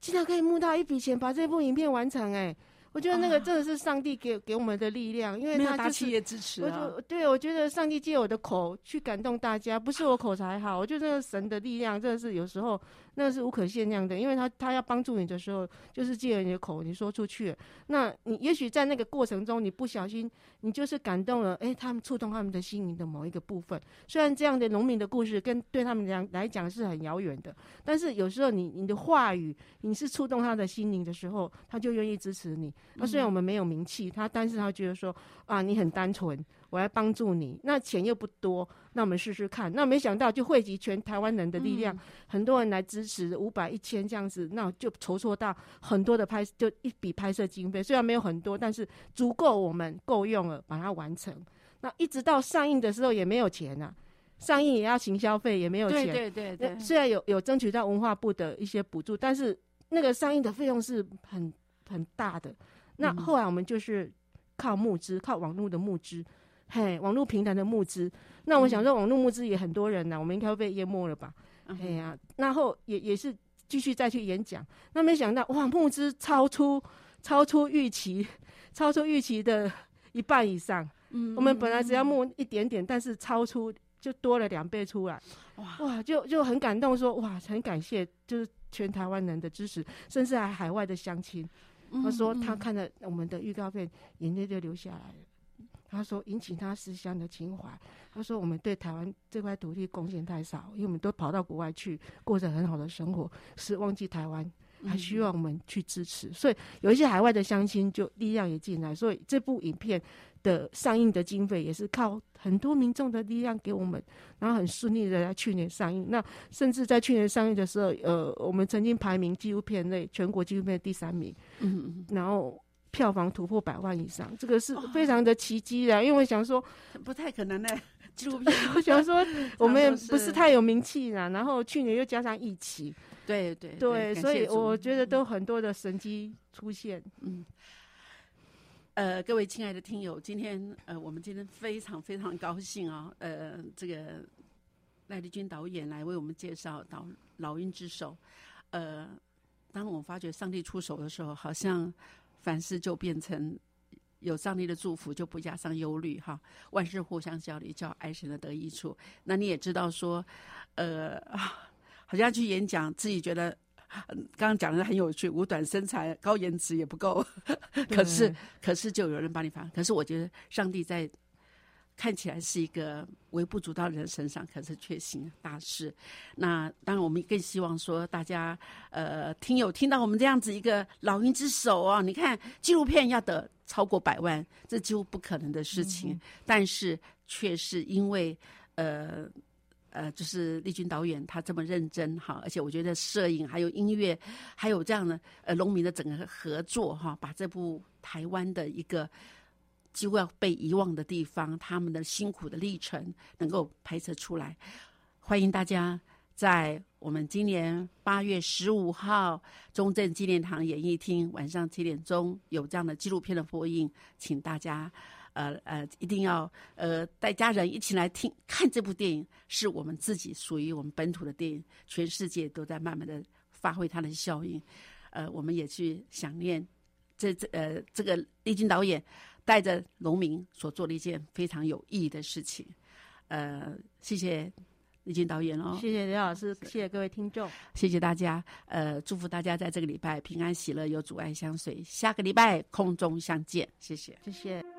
竟然可以募到一笔钱，把这部影片完成哎。我觉得那个真的是上帝给给我们的力量，因为他就是企业支持啊。对，我觉得上帝借我的口去感动大家，不是我口才好，我觉得神的力量真的是有时候。那是无可限量的，因为他他要帮助你的时候，就是借你的口，你说出去。那你也许在那个过程中，你不小心，你就是感动了，哎，他们触动他们的心灵的某一个部分。虽然这样的农民的故事跟对他们讲来讲是很遥远的，但是有时候你你的话语，你是触动他的心灵的时候，他就愿意支持你。那虽然我们没有名气，他但是他觉得说啊，你很单纯。我来帮助你，那钱又不多，那我们试试看。那没想到就汇集全台湾人的力量，很多人来支持，五百、一千这样子，那就筹措到很多的拍，就一笔拍摄经费。虽然没有很多，但是足够我们够用了，把它完成。那一直到上映的时候也没有钱啊，上映也要行消费，也没有钱。对对对。虽然有有争取到文化部的一些补助，但是那个上映的费用是很很大的。那后来我们就是靠募资，靠网络的募资。嘿，网络平台的募资，那我想说，网络募资也很多人呢，我们应该会被淹没了吧？哎呀，然后也也是继续再去演讲，那没想到哇，募资超出超出预期，超出预期的一半以上。嗯，我们本来只要募一点点，但是超出就多了两倍出来。哇哇，就就很感动，说哇，很感谢，就是全台湾人的支持，甚至还海外的乡亲，他说他看了我们的预告片，眼泪就流下来了。他说引起他思乡的情怀。他说我们对台湾这块土地贡献太少，因为我们都跑到国外去过着很好的生活，是忘记台湾，还需要我们去支持。所以有一些海外的乡亲就力量也进来，所以这部影片的上映的经费也是靠很多民众的力量给我们，然后很顺利的在去年上映。那甚至在去年上映的时候，呃，我们曾经排名纪录片类全国纪录片第三名。嗯嗯，然后。票房突破百万以上，这个是非常的奇迹的。因为想说不太可能的 纪录片，我想说 我们也不是太有名气啦。然后去年又加上疫情，对对对，所以我觉得都很多的神机出现。嗯，呃，各位亲爱的听友，今天呃，我们今天非常非常高兴啊，呃，这个赖丽君导演来为我们介绍《导老鹰之手》。呃，当我们发觉上帝出手的时候，好像。凡事就变成有上帝的祝福，就不加上忧虑哈。万事互相效力，叫爱神的得益处。那你也知道说，呃，好像去演讲，自己觉得刚刚讲的很有趣，五短身材、高颜值也不够。可是，可是就有人帮你反。可是我觉得上帝在看起来是一个微不足道的人身上，可是却行大事。那当然，我们更希望说，大家呃，听友听到我们这样子一个老鹰之手啊，你看纪录片要得超过百万，这几乎不可能的事情，但是却是因为呃。呃，就是丽君导演他这么认真哈，而且我觉得摄影还有音乐，还有这样的呃农民的整个合作哈，把这部台湾的一个几乎要被遗忘的地方，他们的辛苦的历程能够拍摄出来。欢迎大家在我们今年八月十五号中正纪念堂演艺厅晚上七点钟有这样的纪录片的播映，请大家。呃呃，一定要呃带家人一起来听看这部电影，是我们自己属于我们本土的电影，全世界都在慢慢的发挥它的效应。呃，我们也去想念这这呃这个丽君导演带着农民所做的一件非常有意义的事情。呃，谢谢李静导演哦，谢谢刘老师，谢谢各位听众，谢谢大家。呃，祝福大家在这个礼拜平安喜乐，有阻碍相随。下个礼拜空中相见，谢谢，谢谢。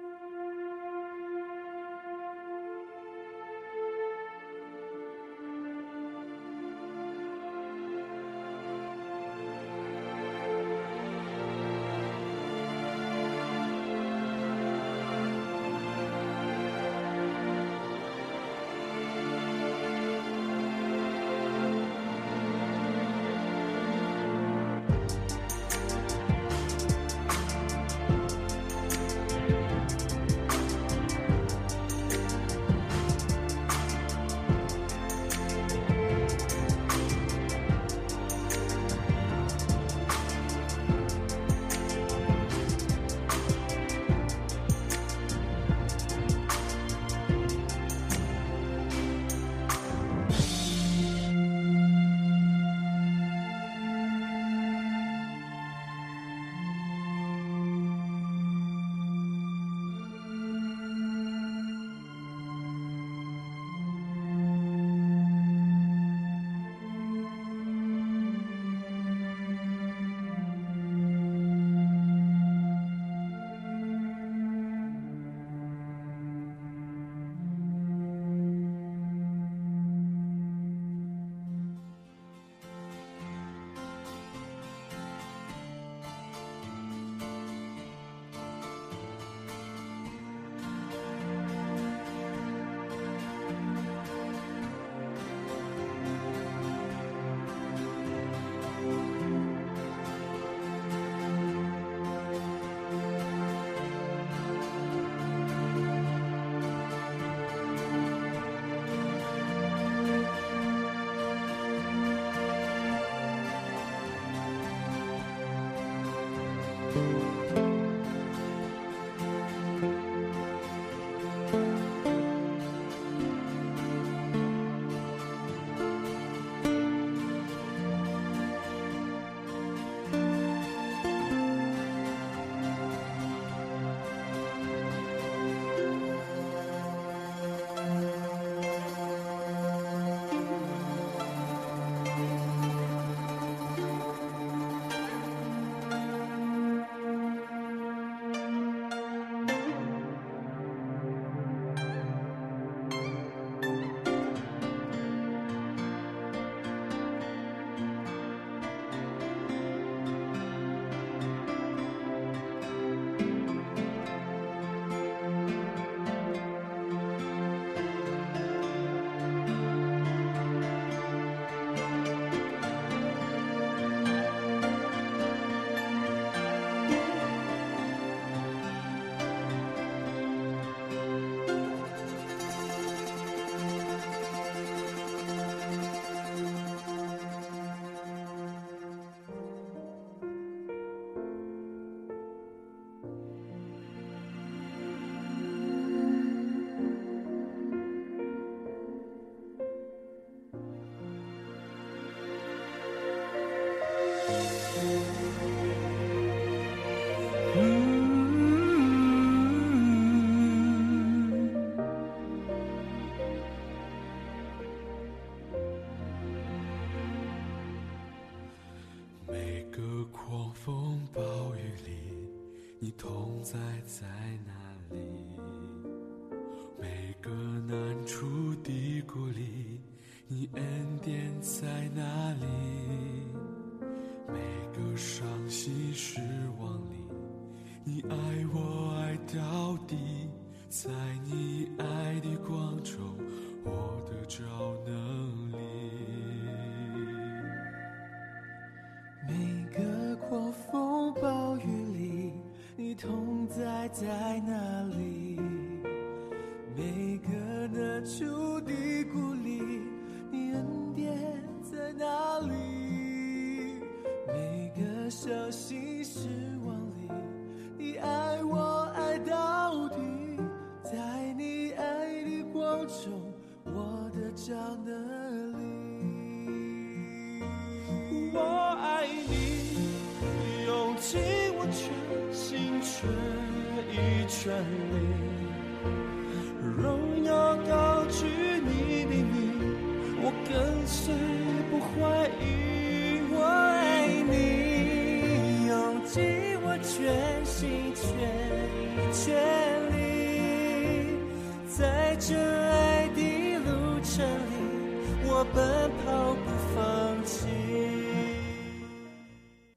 旋律